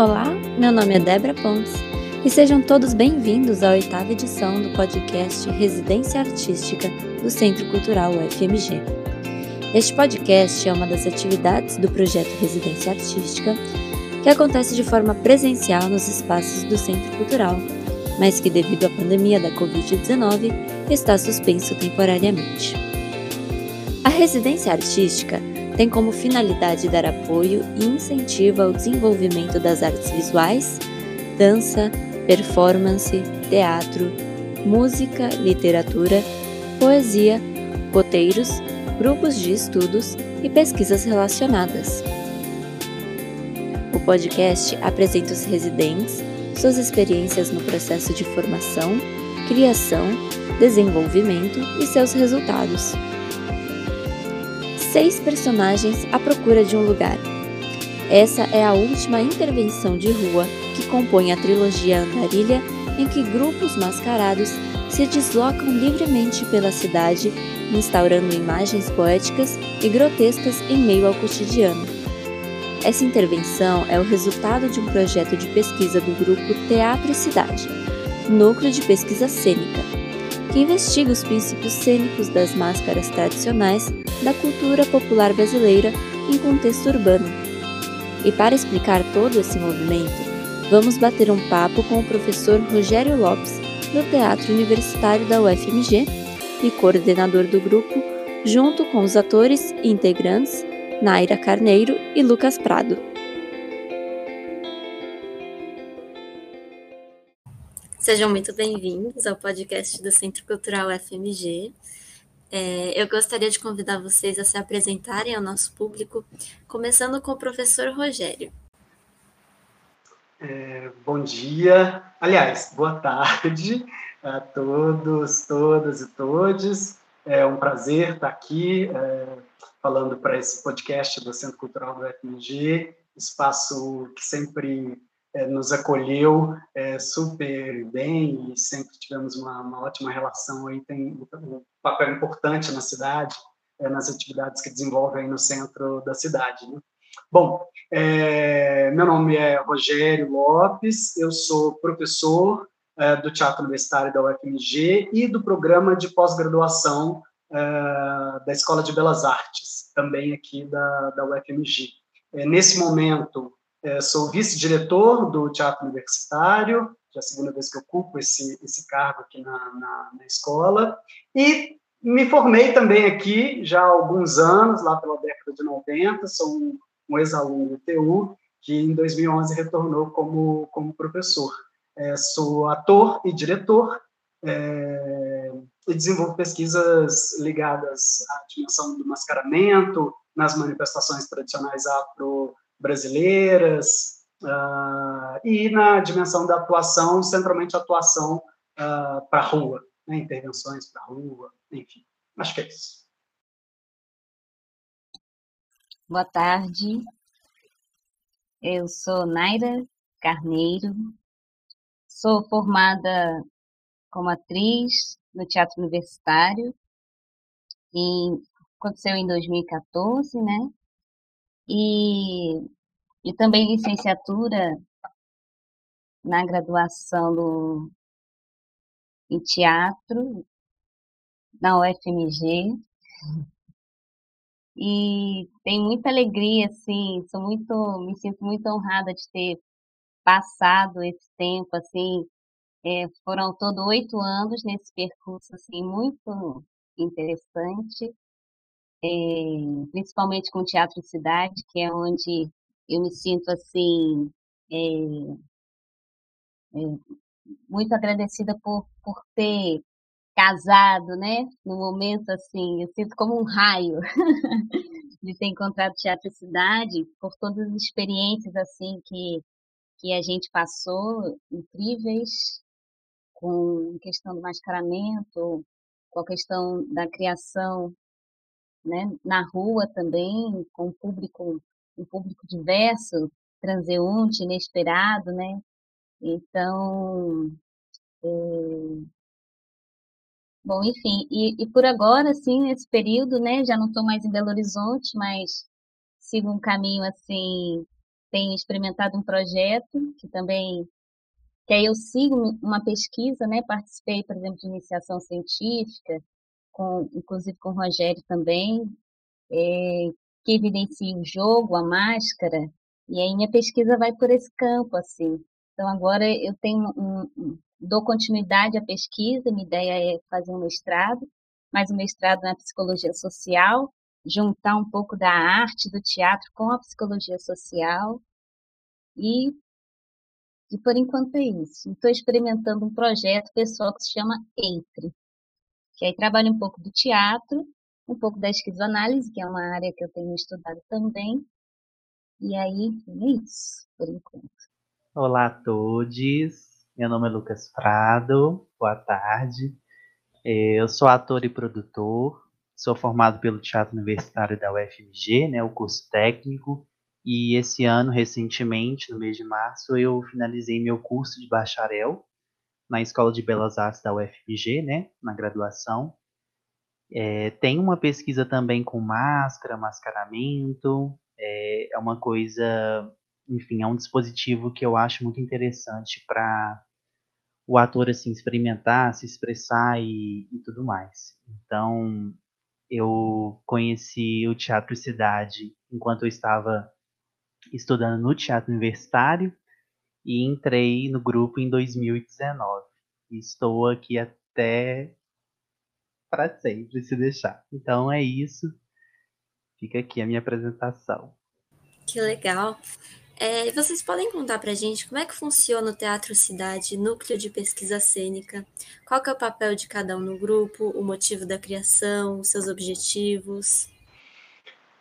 Olá, meu nome é Débora Pontes e sejam todos bem-vindos à oitava edição do podcast Residência Artística do Centro Cultural UFMG. Este podcast é uma das atividades do projeto Residência Artística que acontece de forma presencial nos espaços do Centro Cultural, mas que, devido à pandemia da Covid-19, está suspenso temporariamente. A residência artística tem como finalidade dar apoio e incentivo ao desenvolvimento das artes visuais, dança, performance, teatro, música, literatura, poesia, roteiros, grupos de estudos e pesquisas relacionadas. O podcast apresenta os residentes, suas experiências no processo de formação, criação, desenvolvimento e seus resultados seis personagens à procura de um lugar. Essa é a última intervenção de rua que compõe a trilogia Andarilha, em que grupos mascarados se deslocam livremente pela cidade, instaurando imagens poéticas e grotescas em meio ao cotidiano. Essa intervenção é o resultado de um projeto de pesquisa do grupo Teatro e Cidade, núcleo de pesquisa cênica, que investiga os princípios cênicos das máscaras tradicionais da cultura popular brasileira em contexto urbano. E para explicar todo esse movimento, vamos bater um papo com o professor Rogério Lopes, do Teatro Universitário da UFMG e coordenador do grupo, junto com os atores integrantes Naira Carneiro e Lucas Prado. Sejam muito bem-vindos ao podcast do Centro Cultural FMG. É, eu gostaria de convidar vocês a se apresentarem ao nosso público, começando com o professor Rogério. É, bom dia, aliás, boa tarde a todos, todas e todes. É um prazer estar aqui é, falando para esse podcast do Centro Cultural do FMG, espaço que sempre nos acolheu é, super bem e sempre tivemos uma, uma, ótima relação aí tem um papel importante na cidade é, nas atividades que desenvolve aí no centro da cidade né? bom é, meu nome é Rogério Lopes eu sou professor é, do Teatro Universitário da UFMG e do programa de pós-graduação é, da Escola de Belas Artes também aqui da, da UFMG nesse momento é, sou vice-diretor do Teatro Universitário, já é a segunda vez que ocupo esse, esse cargo aqui na, na, na escola, e me formei também aqui já há alguns anos, lá pela década de 90, sou um, um ex-aluno do TU, que em 2011 retornou como, como professor. É, sou ator e diretor, é, e desenvolvo pesquisas ligadas à dimensão do mascaramento, nas manifestações tradicionais afro brasileiras, uh, e na dimensão da atuação, centralmente atuação uh, para a rua, né, intervenções para a rua, enfim, acho que é isso. Boa tarde, eu sou Naira Carneiro, sou formada como atriz no Teatro Universitário, em, aconteceu em 2014, né? E, e também licenciatura na graduação do, em teatro na UFMG. E tenho muita alegria, assim, sou muito, me sinto muito honrada de ter passado esse tempo, assim, é, foram todo oito anos nesse percurso, assim, muito interessante é, principalmente com o Teatro Cidade, que é onde eu me sinto assim é, é, muito agradecida por, por ter casado, né? No momento assim, eu sinto como um raio de ter encontrado Teatro Cidade, por todas as experiências assim que que a gente passou, incríveis, com questão do mascaramento, com a questão da criação né, na rua também, com um público, um público diverso, transeunte, inesperado, né? Então, é... bom, enfim, e, e, por agora, assim, nesse período, né, já não estou mais em Belo Horizonte, mas sigo um caminho, assim, tenho experimentado um projeto que também que aí eu sigo uma pesquisa, né? Participei, por exemplo, de iniciação científica, com, inclusive com o Rogério também, é, que evidencia o jogo, a máscara, e aí minha pesquisa vai por esse campo, assim. Então agora eu tenho um, dou continuidade à pesquisa, minha ideia é fazer um mestrado, mais um mestrado na psicologia social, juntar um pouco da arte do teatro com a psicologia social e e por enquanto é isso. Estou experimentando um projeto pessoal que se chama Entre, que aí trabalha um pouco do teatro, um pouco da esquizoanálise, que é uma área que eu tenho estudado também. E aí, é isso, por enquanto. Olá a todos, meu nome é Lucas Prado, boa tarde. É, eu sou ator e produtor, sou formado pelo Teatro Universitário da UFMG, né, o curso técnico, e esse ano, recentemente, no mês de março, eu finalizei meu curso de bacharel na Escola de Belas Artes da UFMG, né, na graduação. É, tem uma pesquisa também com máscara, mascaramento, é, é uma coisa, enfim, é um dispositivo que eu acho muito interessante para o ator assim experimentar, se expressar e, e tudo mais. Então, eu conheci o Teatro Cidade enquanto eu estava estudando no Teatro Universitário e entrei no grupo em 2019. estou aqui até para sempre, se deixar. Então é isso. Fica aqui a minha apresentação. Que legal. É, vocês podem contar para a gente como é que funciona o Teatro Cidade, núcleo de pesquisa cênica? Qual é o papel de cada um no grupo, o motivo da criação, os seus objetivos?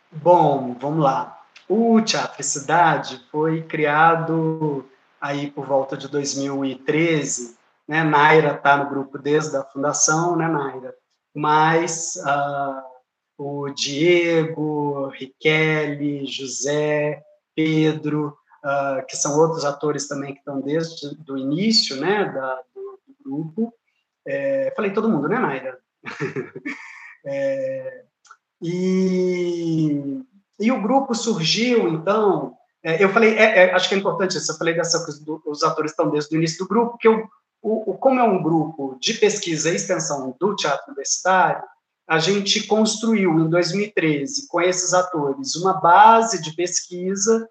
Bom, vamos lá. O Teatro Cidade foi criado aí por volta de 2013, né? Naira está no grupo desde a fundação, né, Naira? Mas uh, o Diego, Riquelme, José, Pedro, uh, que são outros atores também que estão desde o início, né, da, do, grupo. É, falei todo mundo, né, Naira? é, e e o grupo surgiu, então, é, eu falei, é, é, acho que é importante isso, eu falei dessa coisa dos atores estão desde o início do grupo, que eu, o, o, como é um grupo de pesquisa e extensão do teatro universitário, a gente construiu em 2013 com esses atores uma base de pesquisa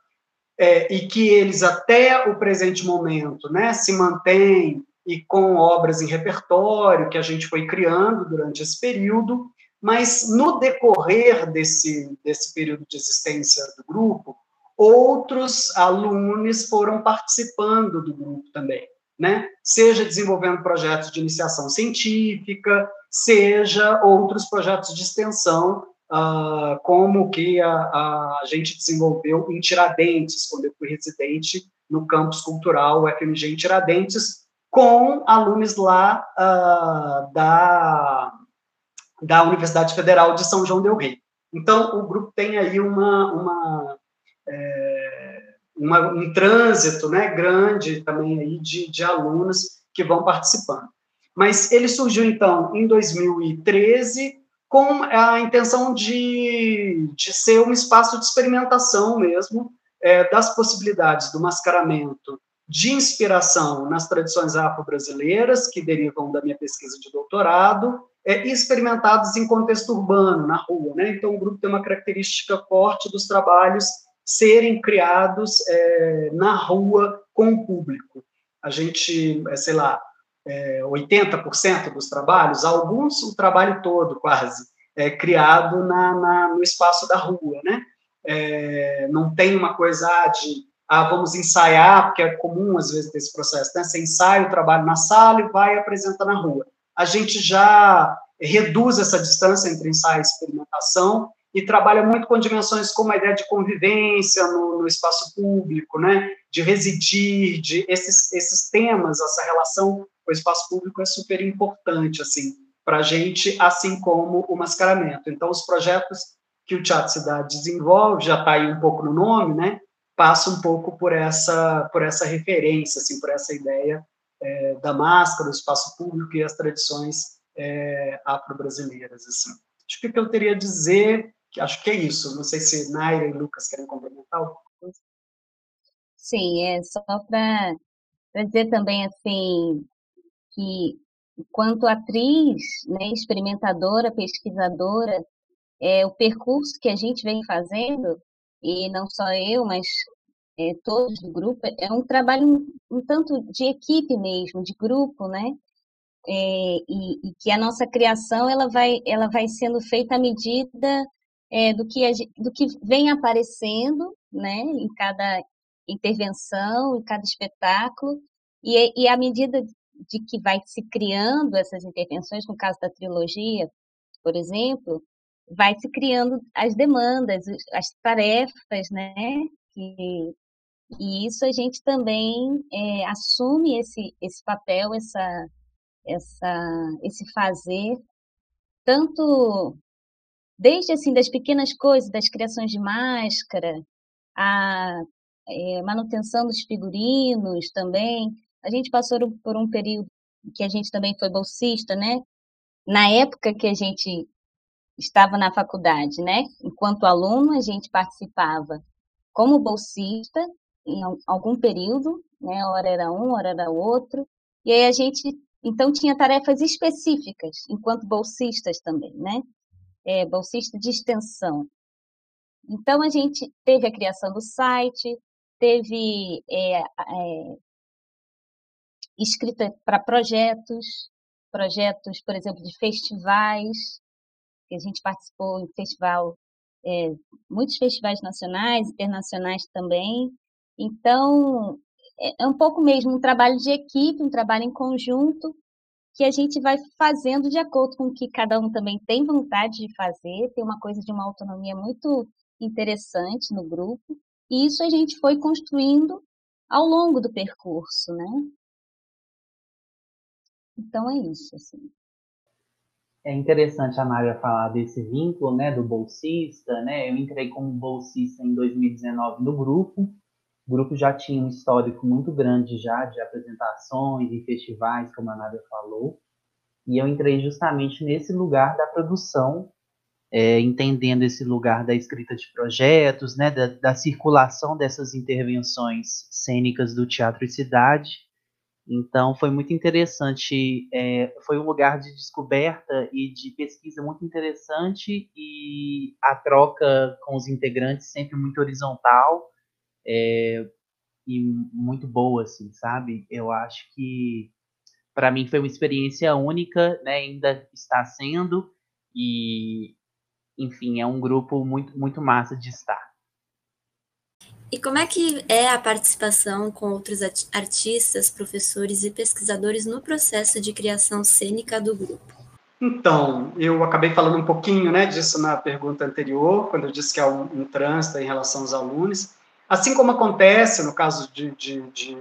é, e que eles até o presente momento, né, se mantêm e com obras em repertório que a gente foi criando durante esse período mas no decorrer desse, desse período de existência do grupo, outros alunos foram participando do grupo também, né? Seja desenvolvendo projetos de iniciação científica, seja outros projetos de extensão, uh, como que a, a, gente desenvolveu em Tiradentes, quando eu fui residente no campus cultural UFMG em Tiradentes, com alunos lá uh, da da Universidade Federal de São João del Rei. Então, o grupo tem aí uma, uma, é, uma um trânsito né, grande também aí de, de alunos que vão participando. Mas ele surgiu, então, em 2013, com a intenção de, de ser um espaço de experimentação mesmo é, das possibilidades do mascaramento de inspiração nas tradições afro-brasileiras, que derivam da minha pesquisa de doutorado, é, experimentados em contexto urbano, na rua. Né? Então, o grupo tem uma característica forte dos trabalhos serem criados é, na rua com o público. A gente, é, sei lá, é, 80% dos trabalhos, alguns o trabalho todo quase, é criado na, na no espaço da rua. Né? É, não tem uma coisa ah, de ah, vamos ensaiar, porque é comum às vezes esse processo, né? Você ensaia o trabalho na sala e vai e apresenta na rua a gente já reduz essa distância entre ensaio e experimentação e trabalha muito com dimensões como a ideia de convivência no, no espaço público, né, de residir, de esses, esses temas, essa relação com o espaço público é super importante, assim, para a gente, assim como o mascaramento. Então, os projetos que o Teatro Cidade desenvolve, já está aí um pouco no nome, né, passa um pouco por essa, por essa referência, assim, por essa ideia é, da máscara, do espaço público e as tradições é, afro-brasileiras. Assim. Acho que o que eu teria a dizer, acho que é isso. Não sei se Naira e Lucas querem complementar alguma coisa. Sim, é só para dizer também assim que enquanto atriz, né, experimentadora, pesquisadora, é, o percurso que a gente vem fazendo, e não só eu, mas é, todos do grupo, é um trabalho um, um, tanto de equipe mesmo, de grupo, né? É, e, e, que a nossa criação ela vai, ela vai sendo feita à medida é, do, que do que vem aparecendo, né? Em cada intervenção, em cada espetáculo, e, e à medida de que vai se criando essas intervenções, no caso da trilogia, por exemplo, vai se criando as demandas, as tarefas, né? E, e isso a gente também é, assume esse, esse papel, essa, essa, esse fazer, tanto desde assim das pequenas coisas, das criações de máscara, a é, manutenção dos figurinos também. A gente passou por um período que a gente também foi bolsista, né? Na época que a gente estava na faculdade, né? Enquanto aluno, a gente participava como bolsista em algum período, né? Hora era um, hora era outro. E aí a gente, então, tinha tarefas específicas, enquanto bolsistas também, né? É, bolsista de extensão. Então, a gente teve a criação do site, teve é, é, escrita para projetos, projetos, por exemplo, de festivais, que a gente participou em festival, é, muitos festivais nacionais, internacionais também. Então, é, é um pouco mesmo um trabalho de equipe, um trabalho em conjunto, que a gente vai fazendo de acordo com o que cada um também tem vontade de fazer, tem uma coisa de uma autonomia muito interessante no grupo, e isso a gente foi construindo ao longo do percurso, né? Então é isso, assim é interessante a Mária falar desse vínculo, né, do bolsista, né? Eu entrei como bolsista em 2019 no grupo. O grupo já tinha um histórico muito grande já de apresentações e festivais, como a Nádia falou. E eu entrei justamente nesse lugar da produção, é, entendendo esse lugar da escrita de projetos, né, da, da circulação dessas intervenções cênicas do Teatro e Cidade então foi muito interessante, é, foi um lugar de descoberta e de pesquisa muito interessante e a troca com os integrantes sempre muito horizontal é, e muito boa, assim, sabe? Eu acho que para mim foi uma experiência única, né? Ainda está sendo e, enfim, é um grupo muito muito massa de estar. E como é que é a participação com outros artistas, professores e pesquisadores no processo de criação cênica do grupo? Então, eu acabei falando um pouquinho né, disso na pergunta anterior, quando eu disse que há um, um trânsito em relação aos alunos. Assim como acontece no caso de, de, de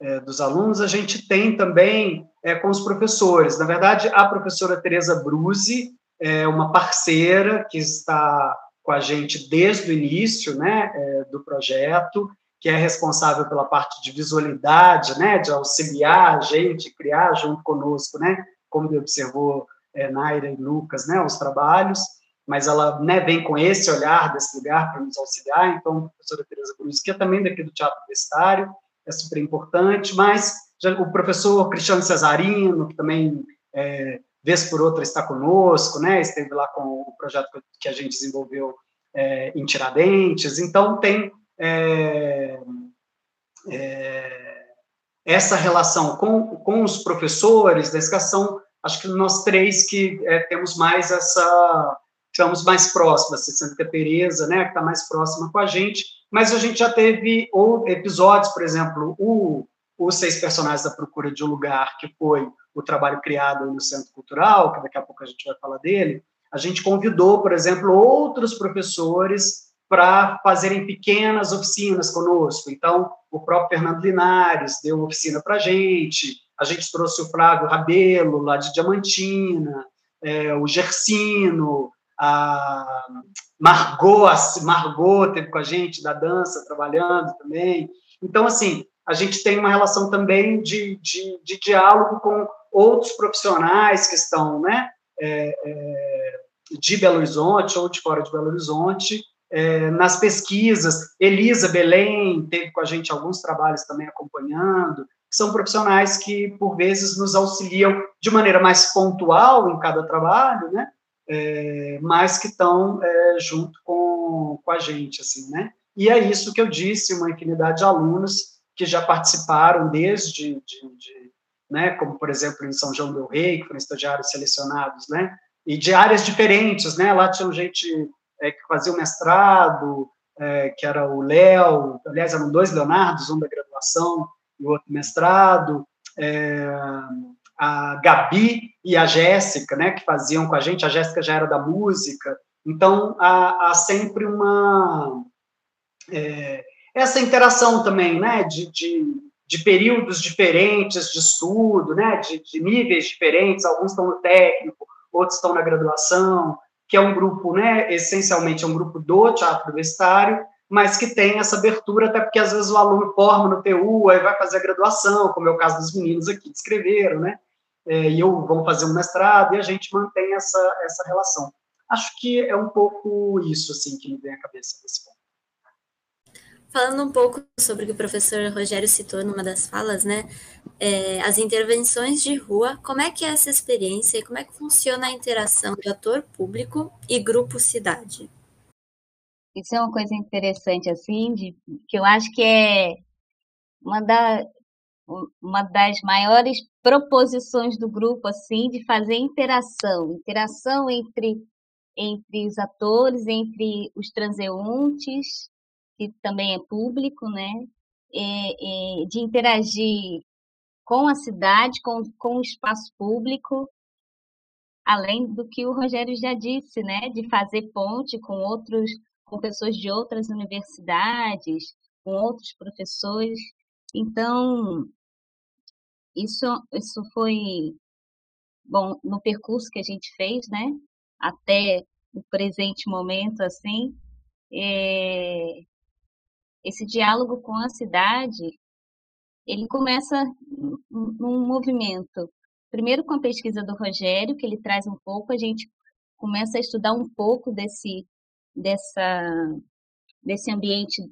é, dos alunos, a gente tem também é, com os professores. Na verdade, a professora Tereza Bruzi é uma parceira que está com a gente desde o início né, é, do projeto, que é responsável pela parte de visualidade, né, de auxiliar a gente, criar junto conosco, né, como observou é, Naira e Lucas, né, os trabalhos, mas ela né, vem com esse olhar desse lugar para nos auxiliar, então, a professora Tereza que é também daqui do Teatro Universitário, é super importante, mas já, o professor Cristiano Cesarino, que também é, vez por outra está conosco, né? Esteve lá com o projeto que a gente desenvolveu é, em Tiradentes. Então tem é, é, essa relação com, com os professores da educação. Acho que nós três que é, temos mais essa estamos mais próximas, a Santa Teresa, né, que está mais próxima com a gente, mas a gente já teve episódios, por exemplo, o, os seis personagens da procura de um lugar, que foi o trabalho criado no Centro Cultural, que daqui a pouco a gente vai falar dele, a gente convidou, por exemplo, outros professores para fazerem pequenas oficinas conosco. Então, o próprio Fernando Linares deu uma oficina para a gente, a gente trouxe o Flávio Rabelo, lá de Diamantina, é, o Gersino, a Margot, Margot teve com a gente da dança, trabalhando também. Então, assim, a gente tem uma relação também de, de, de diálogo com outros profissionais que estão né, é, é, de Belo Horizonte ou de fora de Belo Horizonte, é, nas pesquisas. Elisa Belém teve com a gente alguns trabalhos também acompanhando. São profissionais que, por vezes, nos auxiliam de maneira mais pontual em cada trabalho, né? É, mas que estão é, junto com, com a gente, assim, né? E é isso que eu disse, uma infinidade de alunos que já participaram desde, de, de, né, como, por exemplo, em São João del Rei, que foram estagiários selecionados, né? E de áreas diferentes, né? Lá tinha gente é, que fazia o mestrado, é, que era o Léo, aliás, eram dois Leonardos, um da graduação e o outro mestrado, é, a Gabi e a Jéssica, né, que faziam com a gente, a Jéssica já era da música, então há, há sempre uma... É, essa interação também, né, de, de, de, períodos diferentes de estudo, né, de, de níveis diferentes, alguns estão no técnico, outros estão na graduação, que é um grupo, né, essencialmente é um grupo do teatro universitário, mas que tem essa abertura, até porque às vezes o aluno forma no TU, aí vai fazer a graduação, como é o caso dos meninos aqui que escreveram, né, é, e eu vão fazer um mestrado, e a gente mantém essa, essa relação. Acho que é um pouco isso, assim, que me vem à cabeça nesse ponto. Falando um pouco sobre o que o professor Rogério citou numa das falas, né? É, as intervenções de rua, como é que é essa experiência e como é que funciona a interação de ator público e grupo cidade? Isso é uma coisa interessante, assim, de, que eu acho que é uma, da, uma das maiores proposições do grupo, assim, de fazer interação, interação entre, entre os atores, entre os transeuntes, que também é público, né? É, é, de interagir com a cidade, com, com o espaço público, além do que o Rogério já disse, né? De fazer ponte com outros, com pessoas de outras universidades, com outros professores. Então, isso, isso foi bom no percurso que a gente fez, né? Até o presente momento, assim, é, esse diálogo com a cidade, ele começa num movimento. Primeiro com a pesquisa do Rogério, que ele traz um pouco, a gente começa a estudar um pouco desse, dessa, desse ambiente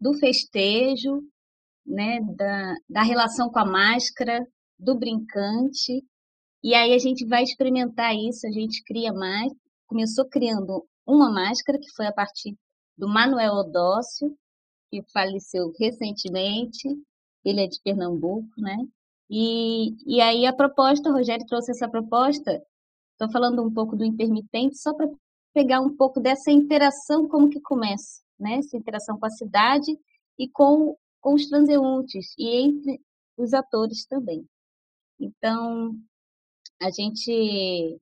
do festejo, né, da, da relação com a máscara, do brincante, e aí a gente vai experimentar isso, a gente cria mais, começou criando uma máscara, que foi a partir do Manuel Odócio, que faleceu recentemente, ele é de Pernambuco, né? E, e aí a proposta, o Rogério trouxe essa proposta, estou falando um pouco do intermitente, só para pegar um pouco dessa interação, como que começa, né? Essa interação com a cidade e com, com os transeuntes, e entre os atores também. Então, a gente,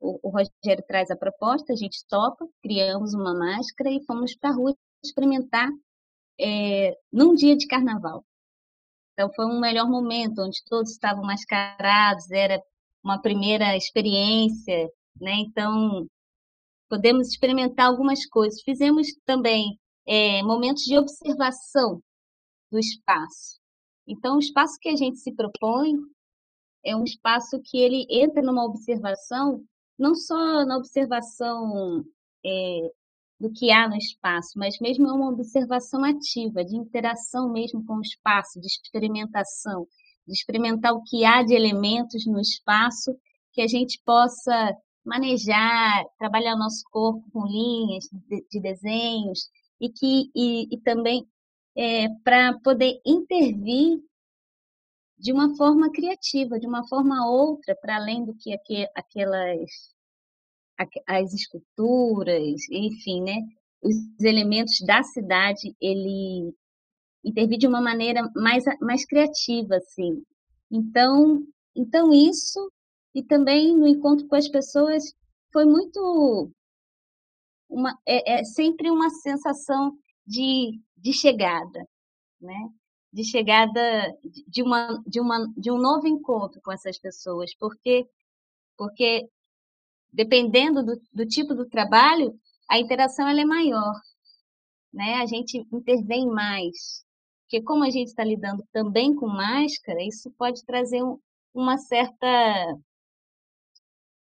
o, o Rogério traz a proposta, a gente topa, criamos uma máscara e fomos para a rua experimentar é, num dia de carnaval. Então foi um melhor momento, onde todos estavam mascarados, era uma primeira experiência, né? Então podemos experimentar algumas coisas. Fizemos também é, momentos de observação do espaço. Então o espaço que a gente se propõe é um espaço que ele entra numa observação, não só na observação é, do que há no espaço, mas mesmo é uma observação ativa, de interação mesmo com o espaço, de experimentação, de experimentar o que há de elementos no espaço que a gente possa manejar, trabalhar nosso corpo com linhas de, de desenhos e que e, e também é, para poder intervir de uma forma criativa, de uma forma outra, para além do que aquelas as esculturas, enfim, né? Os elementos da cidade, ele intervir de uma maneira mais, mais criativa, assim. Então, então isso e também no encontro com as pessoas foi muito uma é, é sempre uma sensação de, de chegada, né? De chegada de uma de uma de um novo encontro com essas pessoas, porque porque dependendo do, do tipo do trabalho, a interação ela é maior, né? A gente intervém mais, porque como a gente está lidando também com máscara, isso pode trazer um, uma certa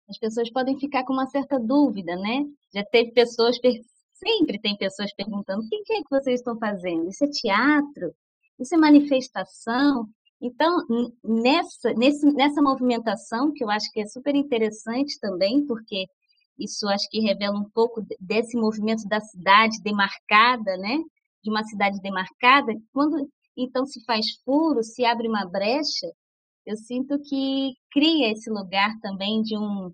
as pessoas podem ficar com uma certa dúvida, né? Já teve pessoas sempre tem pessoas perguntando: o que é que vocês estão fazendo? Isso é teatro? Isso é manifestação? Então, nessa, nesse, nessa movimentação, que eu acho que é super interessante também, porque isso acho que revela um pouco desse movimento da cidade demarcada, né? De uma cidade demarcada, quando então se faz furo, se abre uma brecha, eu sinto que cria esse lugar também de um,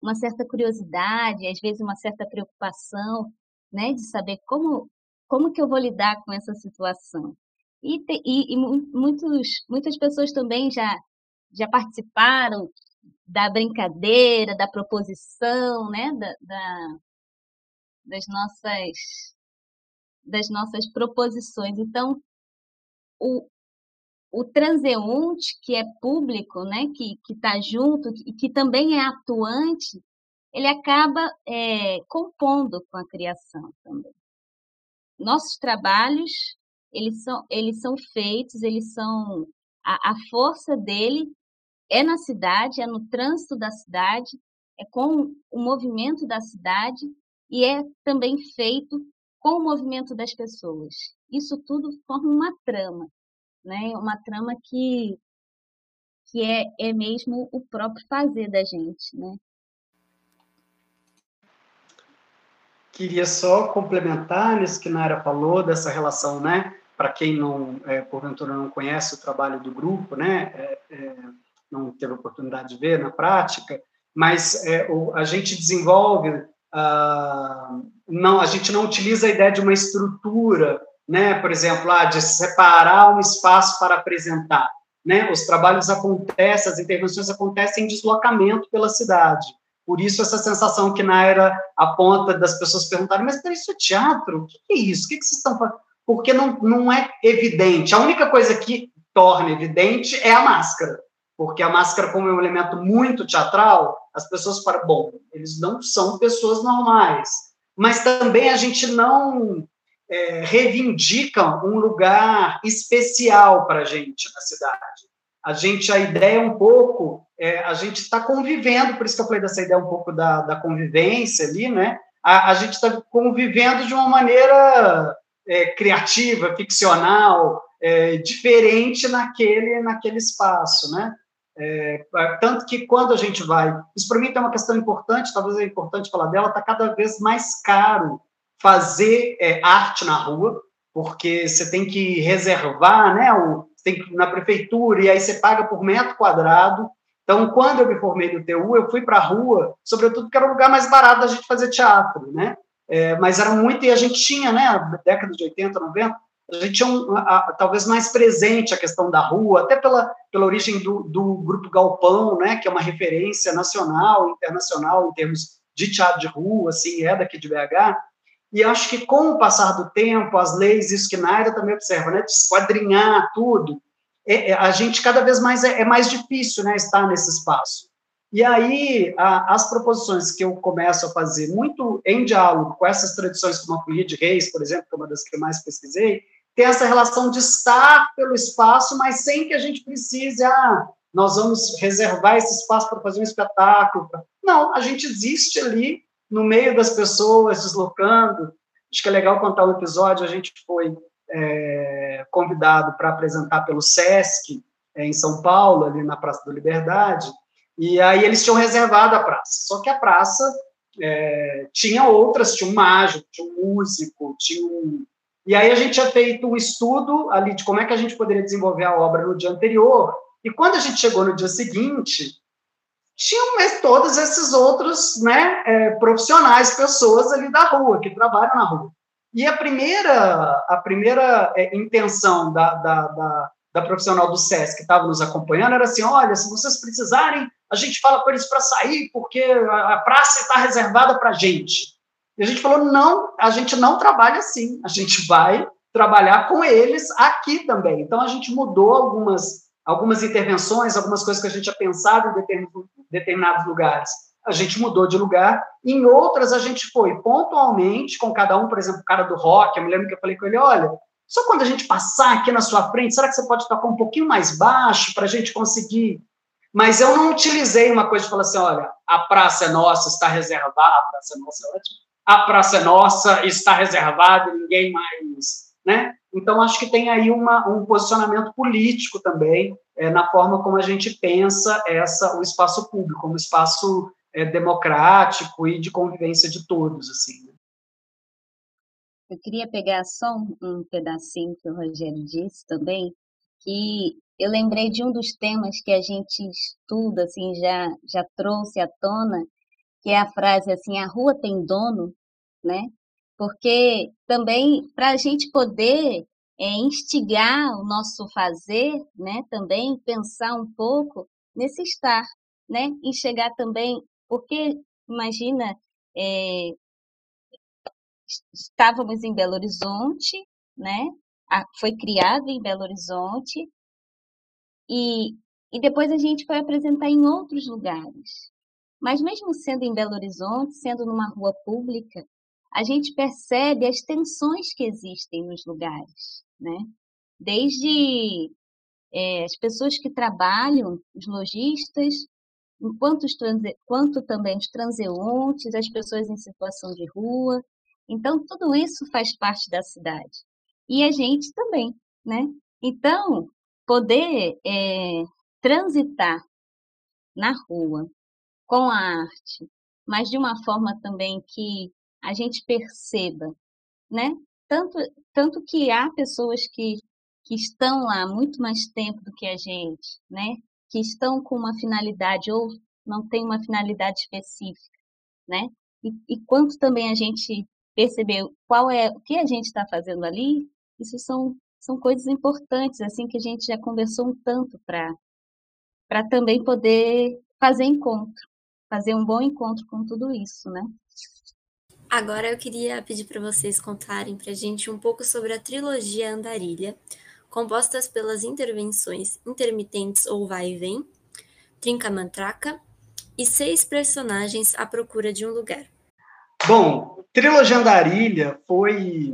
uma certa curiosidade, às vezes uma certa preocupação, né, de saber como como que eu vou lidar com essa situação. E, te, e, e muitos, muitas pessoas também já já participaram da brincadeira, da proposição, né, da, da das nossas das nossas proposições. Então, o, o transeunte que é público, né, que está junto e que também é atuante, ele acaba é, compondo com a criação também. Nossos trabalhos, eles são, eles são feitos, eles são a, a força dele é na cidade, é no trânsito da cidade, é com o movimento da cidade e é também feito com o movimento das pessoas. Isso tudo forma uma trama né? Uma trama que que é, é mesmo o próprio fazer da gente, né? Queria só complementar nisso que Nara falou dessa relação, né? Para quem não, é, porventura não conhece o trabalho do grupo, né? É, é, não teve oportunidade de ver na prática, mas é, o, a gente desenvolve, ah, não, a gente não utiliza a ideia de uma estrutura né? Por exemplo, ah, de separar um espaço para apresentar, né? Os trabalhos acontecem, as intervenções acontecem em deslocamento pela cidade. Por isso essa sensação que Naira aponta das pessoas perguntarem, mas isso é teatro? O que é isso? O que vocês estão fazendo? Porque não, não é evidente. A única coisa que torna evidente é a máscara. Porque a máscara, como é um elemento muito teatral, as pessoas falam, bom, eles não são pessoas normais. Mas também a gente não é, reivindicam um lugar especial para a gente na cidade. A gente, a ideia é um pouco, é, a gente está convivendo, por isso que eu falei dessa ideia um pouco da, da convivência ali, né? A, a gente está convivendo de uma maneira é, criativa, ficcional, é, diferente naquele, naquele espaço, né? É, tanto que quando a gente vai, isso para mim tem uma questão importante, talvez é importante falar dela, está cada vez mais caro fazer é, arte na rua, porque você tem que reservar, né? O, tem que na prefeitura e aí você paga por metro quadrado. Então, quando eu me formei no TU, eu fui para a rua, sobretudo porque era o lugar mais barato da gente fazer teatro, né? É, mas era muito, e a gente tinha, né, na década de 80, 90, a gente tinha um, a, a, talvez mais presente a questão da rua, até pela, pela origem do, do Grupo Galpão, né, que é uma referência nacional, internacional em termos de teatro de rua, assim, é daqui de BH, e acho que com o passar do tempo, as leis, isso que Naira também observa, né, de esquadrinhar tudo, é, é, a gente cada vez mais é, é, mais difícil né, estar nesse espaço. E aí, a, as proposições que eu começo a fazer, muito em diálogo com essas tradições, como a Folia de Reis, por exemplo, que é uma das que eu mais pesquisei, tem essa relação de estar pelo espaço, mas sem que a gente precise, ah, nós vamos reservar esse espaço para fazer um espetáculo. Não, a gente existe ali no meio das pessoas, deslocando. Acho que é legal contar um episódio. A gente foi é, convidado para apresentar pelo SESC, é, em São Paulo, ali na Praça da Liberdade, e aí eles tinham reservado a praça. Só que a praça é, tinha outras, tinha um mágico, tinha um músico, tinha um. E aí a gente tinha feito um estudo ali de como é que a gente poderia desenvolver a obra no dia anterior. E quando a gente chegou no dia seguinte, tinham todos esses outros né, é, profissionais, pessoas ali da rua, que trabalham na rua. E a primeira, a primeira é, intenção da, da, da, da, profissional do SESC que estava nos acompanhando era assim: olha, se vocês precisarem, a gente fala para eles para sair, porque a, a praça está reservada para a gente. E a gente falou: não, a gente não trabalha assim, a gente vai trabalhar com eles aqui também. Então a gente mudou algumas algumas intervenções, algumas coisas que a gente tinha pensado em determinados lugares, a gente mudou de lugar. Em outras, a gente foi pontualmente com cada um, por exemplo, o cara do rock. Eu me lembro que eu falei com ele: olha, só quando a gente passar aqui na sua frente, será que você pode tocar um pouquinho mais baixo para a gente conseguir? Mas eu não utilizei uma coisa de falar assim: olha, a praça é nossa, está reservada, a praça é nossa, é a praça é nossa, está reservada, ninguém mais, né? Então acho que tem aí uma, um posicionamento político também é, na forma como a gente pensa essa o espaço público, como espaço é, democrático e de convivência de todos, assim. Né? Eu queria pegar só um, um pedacinho que o Rogério disse também, que eu lembrei de um dos temas que a gente estuda, assim, já, já trouxe à tona, que é a frase assim, a rua tem dono, né? Porque também para a gente poder é, instigar o nosso fazer, né? Também pensar um pouco nesse estar, né? E chegar também, porque imagina, é, estávamos em Belo Horizonte, né? foi criado em Belo Horizonte e, e depois a gente foi apresentar em outros lugares. Mas mesmo sendo em Belo Horizonte, sendo numa rua pública, a gente percebe as tensões que existem nos lugares, né? Desde é, as pessoas que trabalham, os lojistas, enquanto quanto também os transeuntes, as pessoas em situação de rua. Então, tudo isso faz parte da cidade. E a gente também, né? Então, poder é, transitar na rua com a arte, mas de uma forma também que a gente perceba, né? Tanto, tanto que há pessoas que, que estão lá muito mais tempo do que a gente, né? Que estão com uma finalidade ou não tem uma finalidade específica, né? E, e quanto também a gente percebeu qual é o que a gente está fazendo ali, isso são, são coisas importantes, assim, que a gente já conversou um tanto para para também poder fazer encontro fazer um bom encontro com tudo isso, né? Agora eu queria pedir para vocês contarem para a gente um pouco sobre a trilogia Andarilha, compostas pelas intervenções intermitentes ou vai e vem, Trinca Mantraca e seis personagens à procura de um lugar. Bom, Trilogia Andarilha foi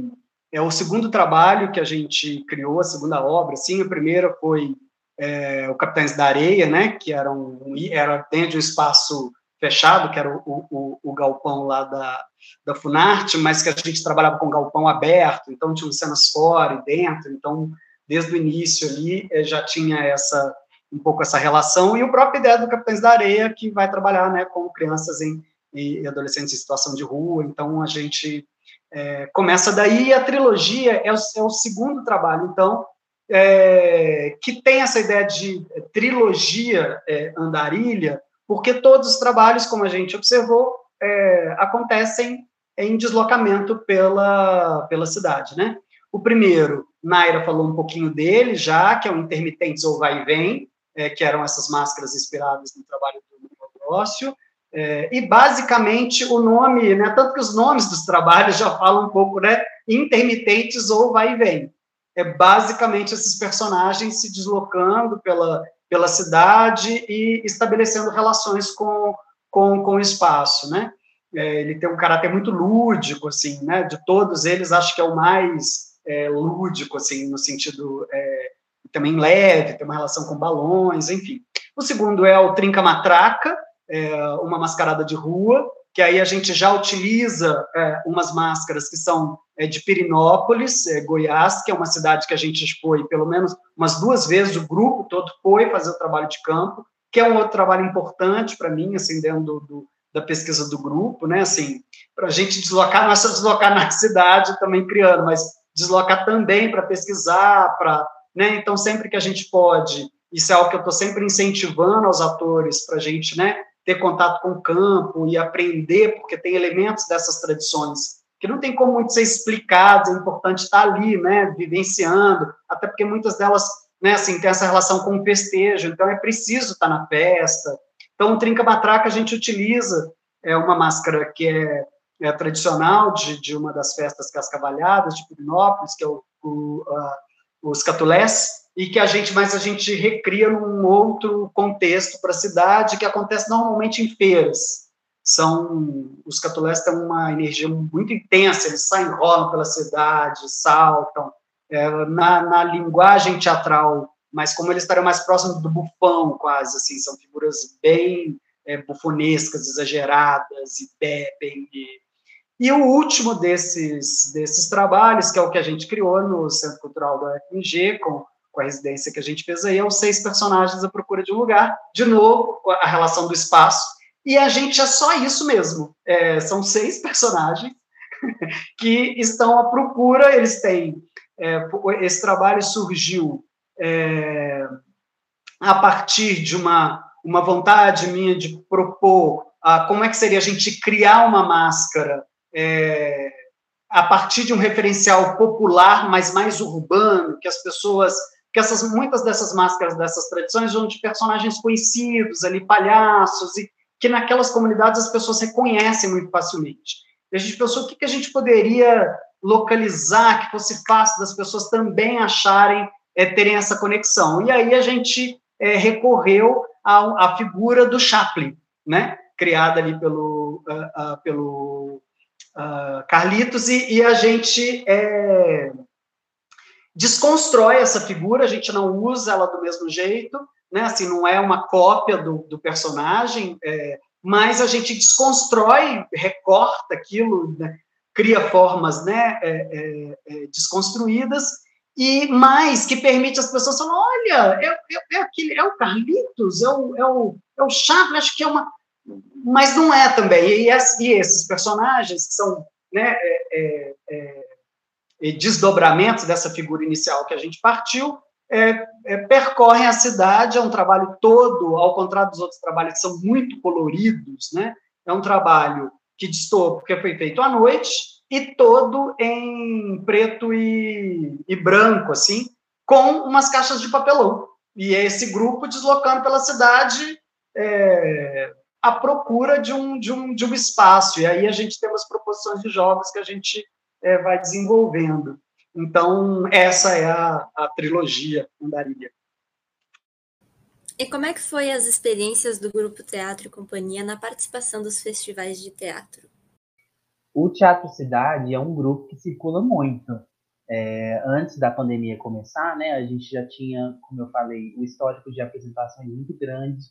é o segundo trabalho que a gente criou, a segunda obra. Sim, a primeira foi é, o Capitães da Areia, né, que era, um, era dentro de um espaço fechado, que era o, o, o, galpão lá da, da Funarte, mas que a gente trabalhava com galpão aberto, então tinha cenas fora e dentro, então desde o início ali eh, já tinha essa um pouco essa relação e o próprio ideia do Capitães da Areia que vai trabalhar né com crianças em, e adolescentes em situação de rua, então a gente é, começa daí e a trilogia é o, é o segundo trabalho, então é, que tem essa ideia de trilogia andarilha, porque todos os trabalhos, como a gente observou, é, acontecem em deslocamento pela, pela cidade, né? O primeiro, Naira falou um pouquinho dele já, que é o Intermitentes ou Vai e Vem, é, que eram essas máscaras inspiradas no trabalho do Neogrócio, é, e basicamente o nome, né, tanto que os nomes dos trabalhos já falam um pouco, né, intermitentes ou vai e vem. É basicamente esses personagens se deslocando pela, pela cidade e estabelecendo relações com, com, com o espaço, né? É, ele tem um caráter muito lúdico, assim, né? De todos eles, acho que é o mais é, lúdico, assim, no sentido é, também leve, tem uma relação com balões, enfim. O segundo é o Trinca Matraca, é, uma mascarada de rua, que aí a gente já utiliza é, umas máscaras que são de Pirinópolis, é, Goiás, que é uma cidade que a gente foi pelo menos umas duas vezes, o grupo todo foi fazer o trabalho de campo, que é um outro trabalho importante para mim, assim, dentro do, do, da pesquisa do grupo, né, assim, para a gente deslocar, não é só deslocar na cidade também criando, mas deslocar também para pesquisar, para, né, então sempre que a gente pode, isso é algo que eu estou sempre incentivando aos atores para a gente, né, ter contato com o campo e aprender, porque tem elementos dessas tradições que não tem como muito ser explicado, é importante estar ali, né, vivenciando, até porque muitas delas, né, assim, tem essa relação com o festejo, então é preciso estar na festa. Então, o trinca-matraca a gente utiliza é uma máscara que é, é tradicional de, de, uma das festas cascavalhadas de Pirinópolis, que é o, o uh, os catulés, e que a gente, mas a gente recria num outro contexto para a cidade, que acontece normalmente em feiras. São os catulés têm uma energia muito intensa, eles saem rolam pela cidade, saltam. É, na, na linguagem teatral, mas como eles estariam mais próximos do bufão, quase assim, são figuras bem é, bufonescas, exageradas e bebem. E, E o último desses, desses trabalhos, que é o que a gente criou no Centro Cultural da UFMG, com, com a residência que a gente fez aí, é os seis personagens à procura de um lugar. De novo, a relação do espaço. E a gente é só isso mesmo. É, são seis personagens que estão à procura, eles têm. É, esse trabalho surgiu é, a partir de uma, uma vontade minha de propor ah, como é que seria a gente criar uma máscara é, a partir de um referencial popular, mas mais urbano, que as pessoas, que essas muitas dessas máscaras dessas tradições são de personagens conhecidos, ali palhaços e que naquelas comunidades as pessoas reconhecem muito facilmente. E a gente pensou o que, que a gente poderia localizar que fosse fácil das pessoas também acharem é, terem essa conexão. E aí a gente é, recorreu à, figura do Chaplin, né? criada ali pelo, uh, uh, pelo uh, Carlitos, e, e, a gente é, desconstrói essa figura, a gente não usa ela do mesmo jeito, né? assim, não é uma cópia do, do personagem, é, mas a gente desconstrói, recorta aquilo, né? cria formas né? É, é, é desconstruídas, e mais que permite as pessoas falar, olha, é, é, é, aquele, é o Carlitos, é o, é o, é o Chaplin, acho que é uma mas não é também. E, e esses personagens que são né, é, é, é, desdobramentos dessa figura inicial que a gente partiu, é, é, percorrem a cidade, é um trabalho todo, ao contrário dos outros trabalhos que são muito coloridos, né? É um trabalho que distou, porque foi feito à noite, e todo em preto e, e branco, assim, com umas caixas de papelão. E é esse grupo deslocando pela cidade, é, à procura de um, de, um, de um espaço. E aí a gente tem umas proposições de jogos que a gente é, vai desenvolvendo. Então, essa é a, a trilogia Andarilha. E como é que foi as experiências do Grupo Teatro e Companhia na participação dos festivais de teatro? O Teatro Cidade é um grupo que circula muito. É, antes da pandemia começar, né, a gente já tinha, como eu falei, o histórico de apresentações muito grande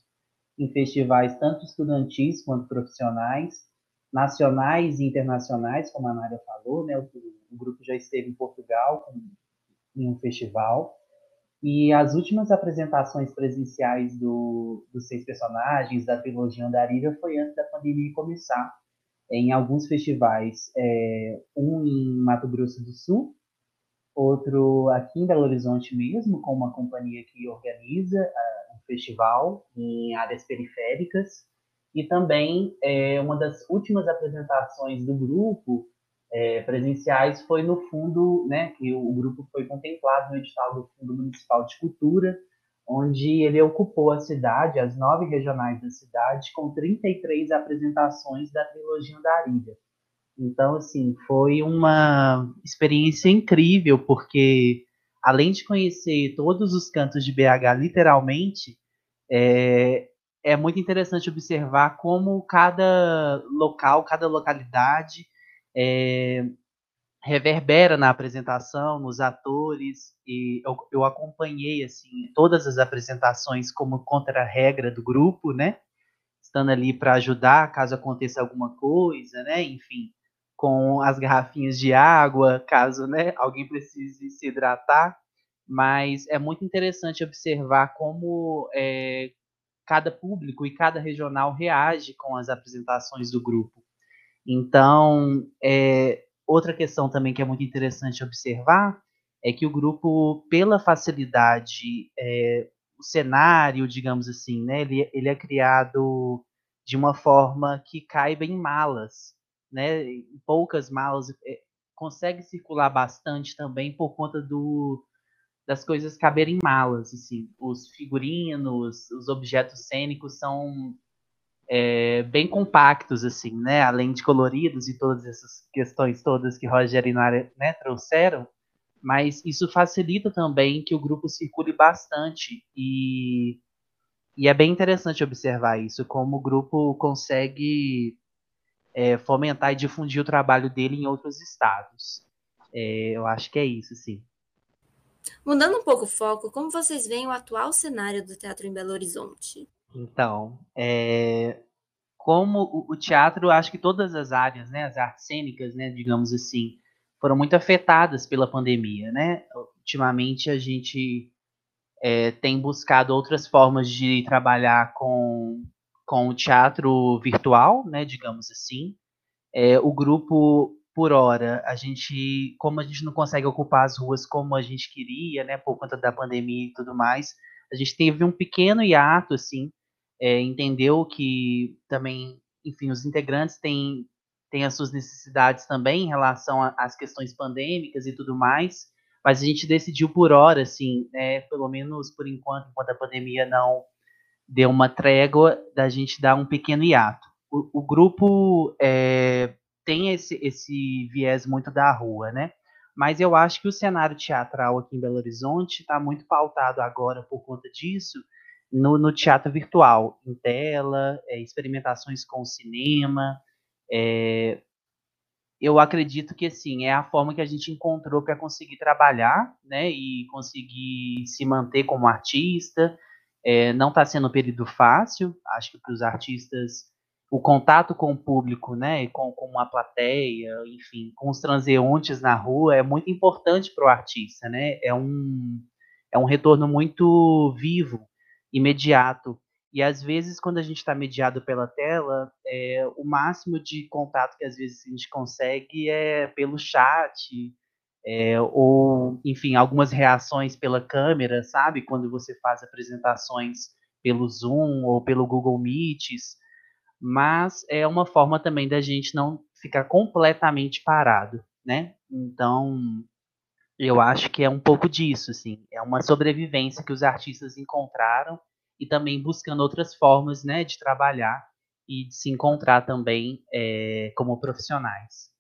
em festivais tanto estudantis quanto profissionais, nacionais e internacionais, como a Nádia falou, né? O grupo já esteve em Portugal em um festival. E as últimas apresentações presenciais do, dos seis personagens da trilogia Andarilha foi antes da pandemia começar, em alguns festivais, é, um em Mato Grosso do Sul, outro aqui em Belo Horizonte mesmo, com uma companhia que organiza festival em áreas periféricas e também é, uma das últimas apresentações do grupo é, presenciais foi no fundo, né, que o, grupo foi contemplado no edital do Fundo Municipal de Cultura, onde ele ocupou a cidade, as nove regionais da cidade, com 33 apresentações da trilogia da Arilha. Então, assim, foi uma experiência incrível, porque além de conhecer todos os cantos de BH literalmente, é, é muito interessante observar como cada local, cada localidade é, reverbera na apresentação, nos atores, e eu, eu acompanhei assim todas as apresentações como contra-regra do grupo, né? Estando ali para ajudar caso aconteça alguma coisa, né? Enfim, com as garrafinhas de água, caso né, alguém precise se hidratar. Mas é muito interessante observar como é, cada público e cada regional reage com as apresentações do grupo. Então, é, outra questão também que é muito interessante observar é que o grupo, pela facilidade, é, o cenário, digamos assim, né, ele, ele é criado de uma forma que caiba em malas né, poucas malas, é, consegue circular bastante também por conta do, das coisas caberem em malas, assim, os figurinos, os objetos cênicos são é, bem compactos, assim, né, além de coloridos e todas essas questões todas que Roger e Nara né, trouxeram, mas isso facilita também que o grupo circule bastante e, e é bem interessante observar isso, como o grupo consegue é, fomentar e difundir o trabalho dele em outros estados. É, eu acho que é isso, sim. Mudando um pouco o foco, como vocês veem o atual cenário do teatro em Belo Horizonte? Então, é, como o, o teatro, acho que todas as áreas, né, as artes cênicas, né, digamos assim, foram muito afetadas pela pandemia, né? Ultimamente a gente é, tem buscado outras formas de trabalhar com, com o teatro virtual, né, digamos assim. É, o grupo, por hora, a gente, como a gente não consegue ocupar as ruas como a gente queria, né, por conta da pandemia e tudo mais, a gente teve um pequeno hiato, assim, é, entendeu que também, enfim, os integrantes têm, têm as suas necessidades também em relação às questões pandêmicas e tudo mais, mas a gente decidiu por hora, assim, né, pelo menos por enquanto, enquanto a pandemia não deu uma trégua, da gente dar um pequeno hiato. O, o grupo é, tem esse, esse viés muito da rua, né? Mas eu acho que o cenário teatral aqui em Belo Horizonte está muito pautado agora por conta disso no, no teatro virtual, em tela, é, experimentações com cinema, é, eu acredito que assim é a forma que a gente encontrou para conseguir trabalhar, né, e conseguir se manter como artista. É, não está sendo um período fácil. Acho que para os artistas o contato com o público, né, com, com uma plateia, enfim, com os transeuntes na rua é muito importante para o artista, né? É um é um retorno muito vivo, imediato e às vezes, quando a gente está mediado pela tela, é, o máximo de contato que às vezes a gente consegue é pelo chat, é, ou, enfim, algumas reações pela câmera, sabe? Quando você faz apresentações pelo Zoom ou pelo Google Meets. Mas é uma forma também da gente não ficar completamente parado, né? Então, eu acho que é um pouco disso, assim. É uma sobrevivência que os artistas encontraram e também buscando outras formas né, de trabalhar e de se encontrar também é, como profissionais.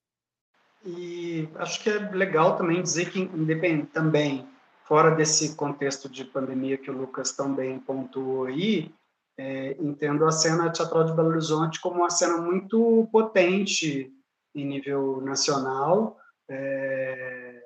E acho que é legal também dizer que, independente também, fora desse contexto de pandemia que o Lucas também pontuou aí, é, entendo a cena teatral de Belo Horizonte como uma cena muito potente em nível nacional. É,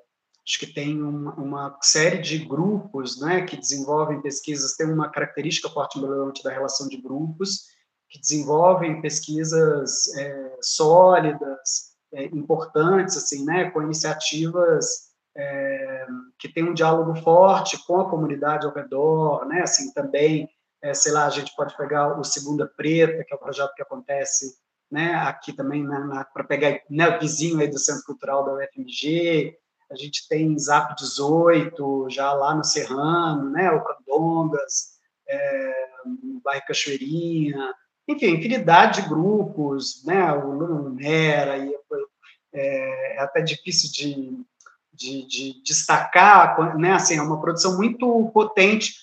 acho que tem uma, uma, série de grupos né, que desenvolvem pesquisas, tem uma característica forte da relação de grupos, que desenvolvem pesquisas é, sólidas, é, importantes, assim, né, com iniciativas é, que têm um diálogo forte com a comunidade ao redor, né, assim, também, é, sei lá, a gente pode pegar o Segunda Preta, que é o projeto que acontece né, aqui também, para pegar né, o vizinho aí do Centro Cultural da UFMG, a gente tem Zap 18, já lá no Serrano, né, o Candongas, é, o bairro Cachoeirinha, enfim, infinidade de grupos, né, o Lunera, e é, é até difícil de, de, de, destacar, né, assim, é uma produção muito potente,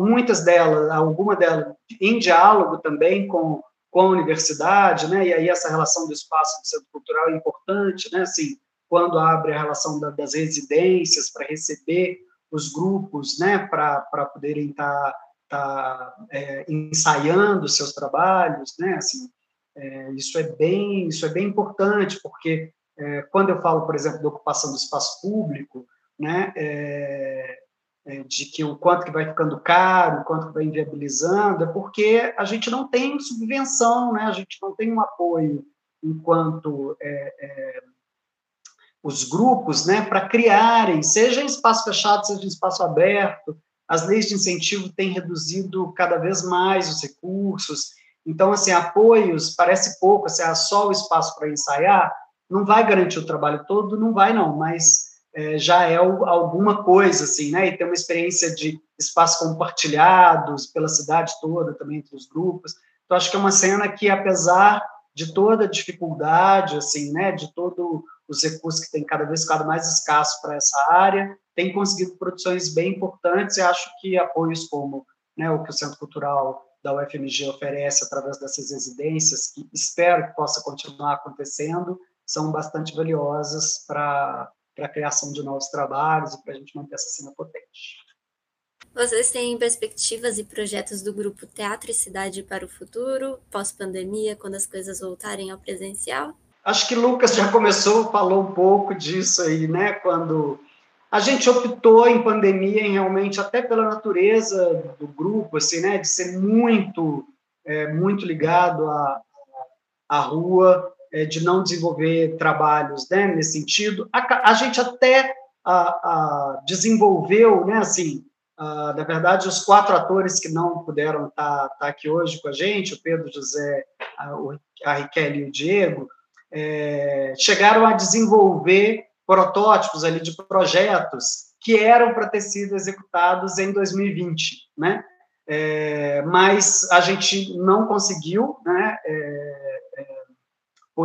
muitas delas, alguma delas em diálogo também com, com a universidade, né, e aí essa relação do espaço do centro cultural é importante, né, assim, quando abre a relação da, das residências para receber os grupos, né, para poderem estar tá, tá, é, ensaiando seus trabalhos, né, assim, é, isso é bem isso é bem importante porque é, quando eu falo, por exemplo, da ocupação do espaço público, né, é, é, de que o quanto que vai ficando caro, o quanto que vai inviabilizando, é porque a gente não tem subvenção, né, a gente não tem um apoio enquanto é, os grupos né, para criarem, seja em espaço fechado, seja em espaço aberto. As leis de incentivo têm reduzido cada vez mais os recursos. Então, assim, apoios parece pouco, se é só o espaço para ensaiar, não vai garantir o trabalho todo, não vai não, mas é, já é alguma coisa, assim, né? E ter uma experiência de espaços compartilhados pela cidade toda, também entre os grupos. Então, acho que é uma cena que, apesar de toda a dificuldade, assim, né, de todo os recursos que tem cada vez ficado mais escassos para essa área, tem conseguido produções bem importantes e acho que apoios como né, o que o Centro Cultural da UFMG oferece através dessas residências, que espero que possa continuar acontecendo, são bastante valiosas para a criação de novos trabalhos e para a gente manter essa cena potente. Vocês têm perspectivas e projetos do grupo Teatro e Cidade para o futuro, pós-pandemia, quando as coisas voltarem ao presencial? Acho que Lucas já começou, falou um pouco disso aí, né? Quando a gente optou em pandemia, em realmente, até pela natureza do grupo, assim, né? De ser muito, é, muito ligado a, à rua, é, de não desenvolver trabalhos né, nesse sentido. A, a gente até a, a desenvolveu, né, assim, a, na verdade, os quatro atores que não puderam estar tá, tá aqui hoje com a gente, o Pedro José, a, a Riquelme e o Diego, é, chegaram a desenvolver protótipos ali de projetos que eram para ter sido executados em 2020, né? É, mas a gente não conseguiu, né? É, é,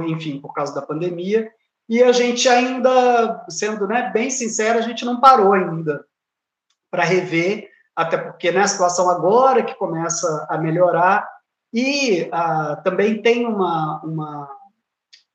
enfim, por causa da pandemia, e a gente ainda, sendo né, bem sincero, a gente não parou ainda para rever, até porque né, a situação agora que começa a melhorar, e ah, também tem uma, uma,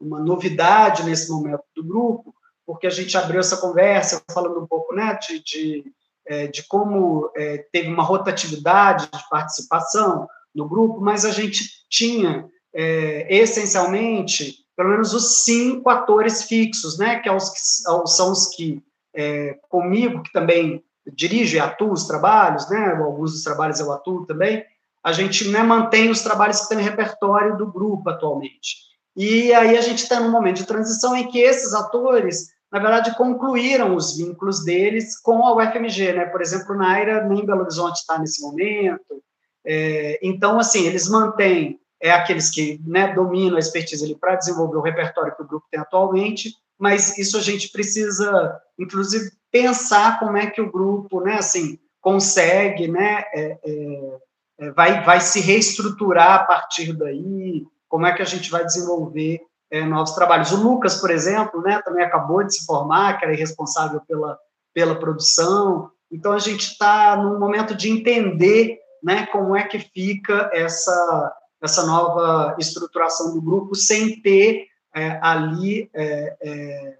uma novidade nesse momento do grupo, porque a gente abriu essa conversa falando um pouco né, de, de, é, de como é, teve uma rotatividade de participação no grupo, mas a gente tinha é, essencialmente pelo menos os cinco atores fixos, né, que, é são os que é, comigo, que também dirijo e atuo os trabalhos, né, alguns dos trabalhos eu atuo também, a gente né, mantém os trabalhos que tem repertório do grupo atualmente. E aí a gente está num momento de transição em que esses atores na verdade, concluíram os vínculos deles com a UFMG, né? Por exemplo, Naira nem Belo Horizonte está nesse momento. É, então, assim, eles mantêm é aqueles que né, dominam a expertise para desenvolver o repertório que o grupo tem atualmente, mas isso a gente precisa, inclusive, pensar como é que o grupo, né, assim, consegue, né, é, é, é vai, vai se reestruturar a partir daí, como é que a gente vai desenvolver é, novos trabalhos. O Lucas, por exemplo, né, também acabou de se formar, que era responsável pela, pela produção. Então, a gente está num momento de entender né, como é que fica essa, essa nova estruturação do grupo sem ter é, ali é, é,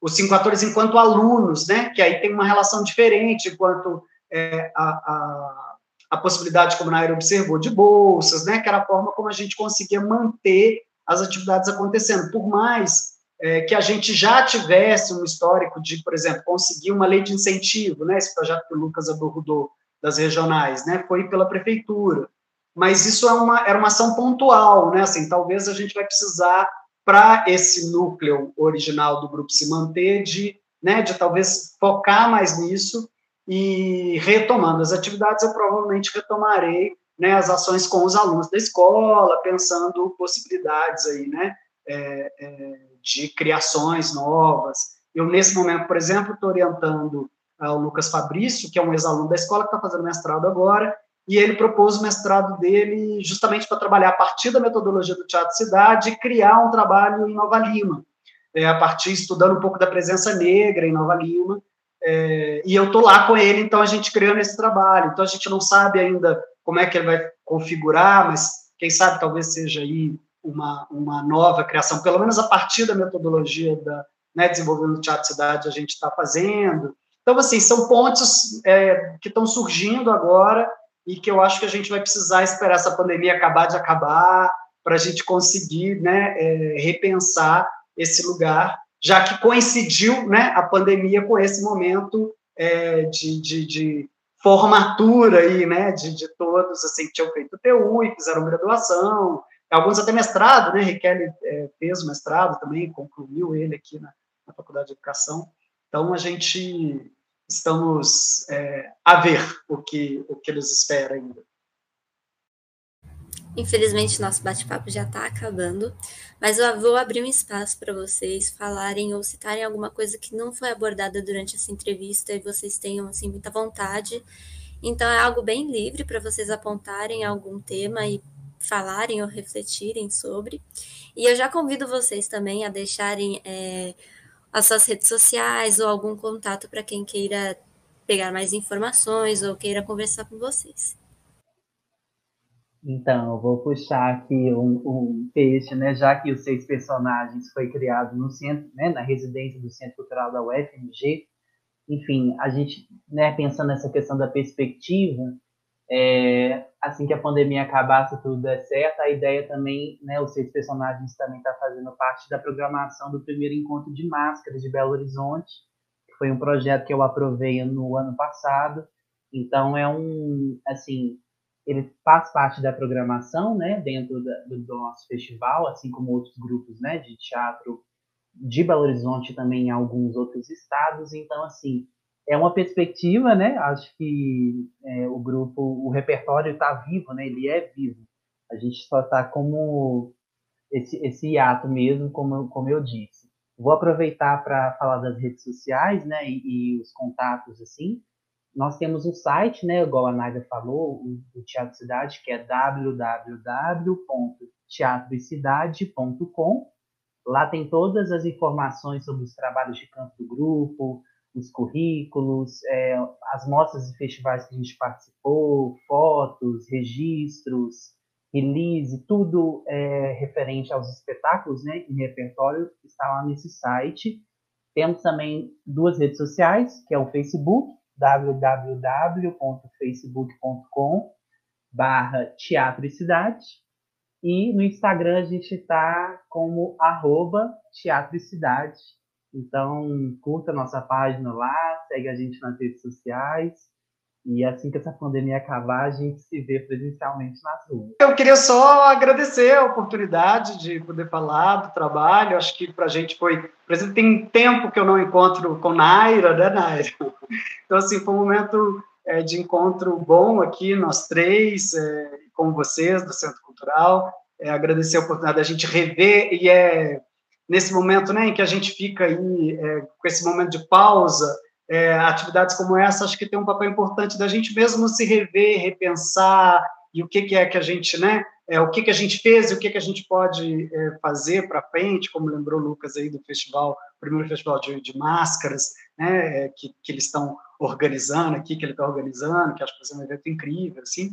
os cinco atores enquanto alunos, né, que aí tem uma relação diferente enquanto é, a, a possibilidade, como a Naira observou, de bolsas, né, que era a forma como a gente conseguia manter as atividades acontecendo. Por mais é, que a gente já tivesse um histórico de, por exemplo, conseguir uma lei de incentivo, né, esse projeto que o Lucas abordou das regionais, né, foi pela prefeitura. Mas isso é uma, era uma ação pontual, né, assim, talvez a gente vai precisar, para esse núcleo original do grupo se manter, de, né, de talvez focar mais nisso e retomando as atividades, eu provavelmente retomarei né, as ações com os alunos da escola, pensando possibilidades aí, né, é, é, de criações novas. Eu, nesse momento, por exemplo, estou orientando o Lucas Fabrício, que é um ex-aluno da escola, que está fazendo mestrado agora, e ele propôs o mestrado dele justamente para trabalhar a partir da metodologia do Teatro Cidade e criar um trabalho em Nova Lima, é, a partir, estudando um pouco da presença negra em Nova Lima, é, e eu estou lá com ele, então a gente criando esse trabalho. Então a gente não sabe ainda como é que ele vai configurar, mas quem sabe talvez seja aí uma, uma nova criação, pelo menos a partir da metodologia da né, desenvolvendo o Teatro Cidade a gente está fazendo. Então, assim, são pontos é, que estão surgindo agora e que eu acho que a gente vai precisar esperar essa pandemia acabar de acabar para a gente conseguir né, é, repensar esse lugar, já que coincidiu né, a pandemia com esse momento é, de, de, de, formatura aí, né, de, de todos, assim, que tinham feito TU e fizeram graduação, alguns até mestrado, né, Riquelme é, fez o mestrado também, concluiu ele aqui na, na Faculdade de Educação, então a gente estamos é, a ver o que, o que eles esperam ainda. Infelizmente, nosso bate-papo já está acabando, mas eu vou abrir um espaço para vocês falarem ou citarem alguma coisa que não foi abordada durante essa entrevista e vocês tenham assim muita vontade. Então é algo bem livre para vocês apontarem algum tema e falarem ou refletirem sobre. E eu já convido vocês também a deixarem é, as suas redes sociais ou algum contato para quem queira pegar mais informações ou queira conversar com vocês. Então, eu vou puxar aqui um, um peixe, né? Já que os seis personagens foi criado no centro, né? Na residência do Centro Cultural da UFMG. Enfim, a gente, né? Pensando nessa questão da perspectiva, é, assim que a pandemia acabar, se tudo der certo, a ideia também, né? Os seis personagens também está fazendo parte da programação do primeiro encontro de máscaras de Belo Horizonte, que foi um projeto que eu aprovei no ano passado. Então, é um, assim, ele faz parte da programação, né, dentro da, do, nosso festival, assim como outros grupos, né, de teatro de Belo Horizonte também em alguns outros estados. Então, assim, é uma perspectiva, né? Acho que é, o grupo, o repertório está vivo, né? Ele é vivo. A gente só está como esse, esse ato mesmo, como, como eu disse. Vou aproveitar para falar das redes sociais, né? E, e, os contatos, assim. Nós temos um site, né? Igual a Naida falou, o, Teatro Cidade, que é www.teatrocidade.com. Lá tem todas as informações sobre os trabalhos de campo do grupo, os currículos, é, as mostras e festivais que a gente participou, fotos, registros, release, tudo é, referente aos espetáculos né, em repertório está lá nesse site. Temos também duas redes sociais, que é o Facebook, www.facebook.com barra Teatro e Cidade, e no Instagram a gente está como arroba Teatro e Cidade. Então, curta nossa página lá, segue a gente nas redes sociais. E assim que essa pandemia acabar, a gente se vê presencialmente nas ruas. Eu queria só agradecer a oportunidade de poder falar do trabalho. Acho que para a gente foi. Por exemplo, tem tempo que eu não encontro com Naira, né, Naira? Então, assim, foi um momento é, de encontro bom aqui, nós três, é, com vocês do Centro Cultural. É, agradecer a oportunidade da gente rever, e é nesse momento né, em que a gente fica aí é, com esse momento de pausa, é, atividades como essa acho que tem um papel importante da gente mesmo se rever, repensar, e o que, que é que a gente, né, é, o que, que a gente fez e o que, que a gente pode é, fazer para frente, como lembrou o Lucas aí do festival, primeiro festival de, de máscaras, né, é, que, que eles estão organizando aqui, que ele está organizando, que acho que vai ser um evento incrível, assim.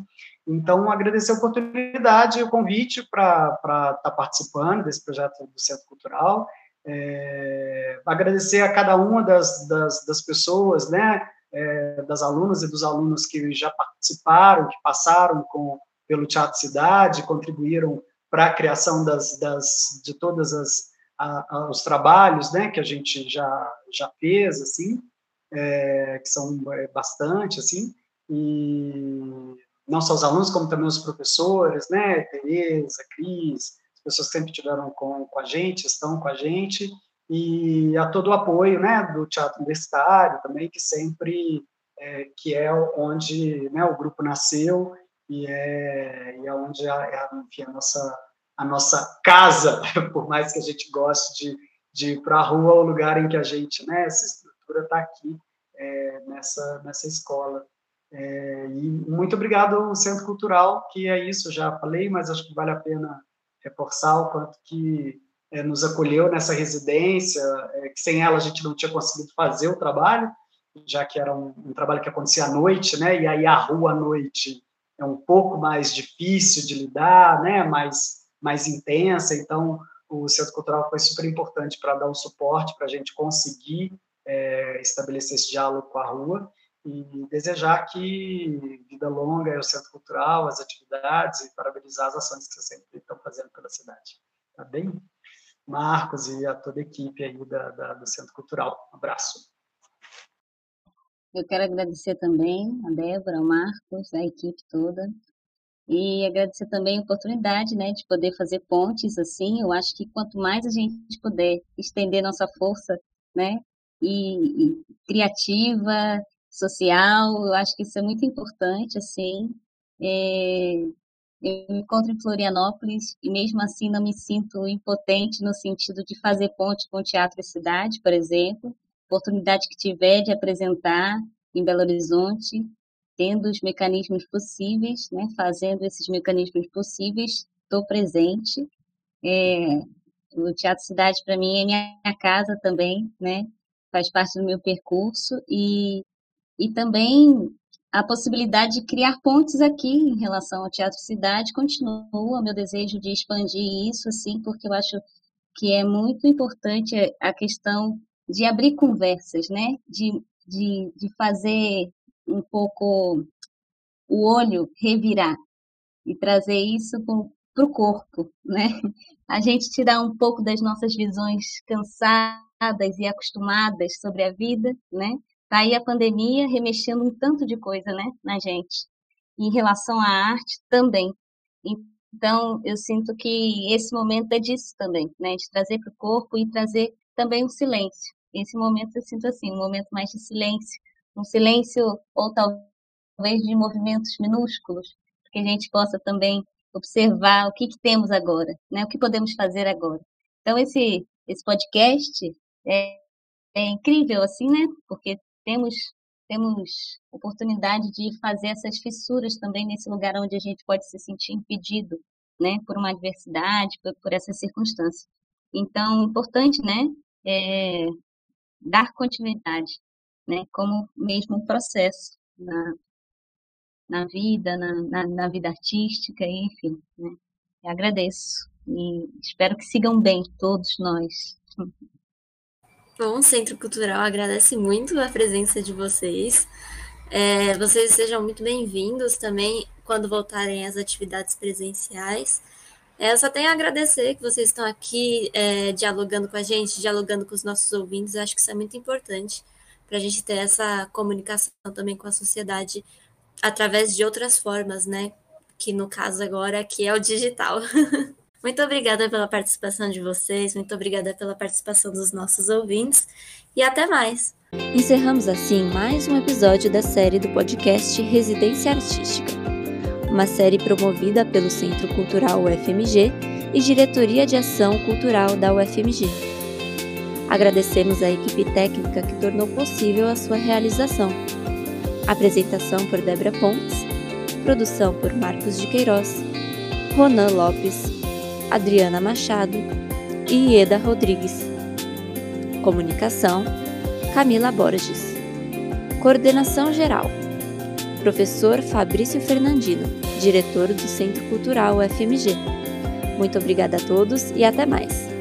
Então, agradecer a oportunidade e o convite para estar tá participando desse projeto do Centro Cultural, é, agradecer a cada uma das, das, das pessoas, né, é, das alunas e dos alunos que já participaram, que passaram com, pelo Teatro Cidade, contribuíram para a criação das, das, de todas os trabalhos, né, que a gente já já fez, assim, é, que são é, bastante, assim, e não só os alunos, como também os professores, né, Tereza, Cris, as pessoas que sempre estiveram com, com a gente, estão com a gente, e a todo o apoio, né, do Teatro Universitário também, que sempre, é, que é onde né, o grupo nasceu, e é, e é onde é, é, enfim, a nossa a nossa casa, por mais que a gente goste de, de ir para a rua, o lugar em que a gente, né, essa estrutura está aqui, é, nessa, nessa escola. É, e muito obrigado ao Centro Cultural, que é isso, já falei, mas acho que vale a pena reforçar o quanto que é, nos acolheu nessa residência, é, que sem ela a gente não tinha conseguido fazer o trabalho, já que era um, um trabalho que acontecia à noite, né, e aí a rua à noite é um pouco mais difícil de lidar, né, mais mais intensa, então o Centro Cultural foi super importante para dar um suporte para a gente conseguir é, estabelecer esse diálogo com a rua e desejar que vida longa é o Centro Cultural, as atividades e parabenizar as ações que vocês sempre estão fazendo pela cidade. Tá bem? Marcos e a toda a equipe aí da, da, do Centro Cultural. Um abraço. Eu quero agradecer também a Débora, ao Marcos, a equipe toda, e agradecer também a oportunidade, né, de poder fazer pontes assim. Eu acho que quanto mais a gente puder estender nossa força, né, e, e criativa, social, eu acho que isso é muito importante, assim. É, eu me encontro em Florianópolis e mesmo assim não me sinto impotente no sentido de fazer ponte com o Teatro e Cidade, por exemplo. Oportunidade que tiver de apresentar em Belo Horizonte, tendo os mecanismos possíveis, né, fazendo esses mecanismos possíveis, estou presente. É, o Teatro Cidade, para mim, é minha casa também, né, faz parte do meu percurso e, e também a possibilidade de criar pontes aqui em relação ao Teatro Cidade continua meu desejo de expandir isso, assim, porque eu acho que é muito importante a questão de abrir conversas, né, de, de, de fazer um pouco o olho revirar e trazer isso para o corpo, né? A gente tirar um pouco das nossas visões cansadas e acostumadas sobre a vida, né? Tá aí a pandemia remexendo um tanto de coisa, né, na gente. em relação à arte também. Então, eu sinto que esse momento é disso também, né? De trazer para o corpo e trazer também o silêncio. Esse momento eu sinto assim, um momento mais de silêncio, um silêncio ou talvez de movimentos minúsculos, que a gente possa também observar o que, que temos agora, né? O que podemos fazer agora. Então, esse, esse podcast é, é incrível, assim, né? Porque temos temos oportunidade de fazer essas fissuras também nesse lugar onde a gente pode se sentir impedido, né, por uma adversidade, por, por essa circunstância. Então, importante, né, é dar continuidade, né, como mesmo um processo na, na vida, na, na, na vida artística, enfim, né. Agradeço e espero que sigam bem todos nós. Bom, o Centro Cultural agradece muito a presença de vocês. É, vocês sejam muito bem-vindos também quando voltarem às atividades presenciais. É, eu só tenho a agradecer que vocês estão aqui é, dialogando com a gente, dialogando com os nossos ouvintes. Eu acho que isso é muito importante para a gente ter essa comunicação também com a sociedade através de outras formas, né? Que no caso agora aqui é o digital. Muito obrigada pela participação de vocês, muito obrigada pela participação dos nossos ouvintes e até mais. Encerramos assim mais um episódio da série do podcast Residência Artística, uma série promovida pelo Centro Cultural UFMG e Diretoria de Ação Cultural da UFMG. Agradecemos a equipe técnica que tornou possível a sua realização. Apresentação por Débora Pontes, produção por Marcos de Queiroz, Ronan Lopes Adriana Machado e Ieda Rodrigues. Comunicação: Camila Borges. Coordenação geral: Professor Fabrício Fernandino, diretor do Centro Cultural UFMG. Muito obrigada a todos e até mais.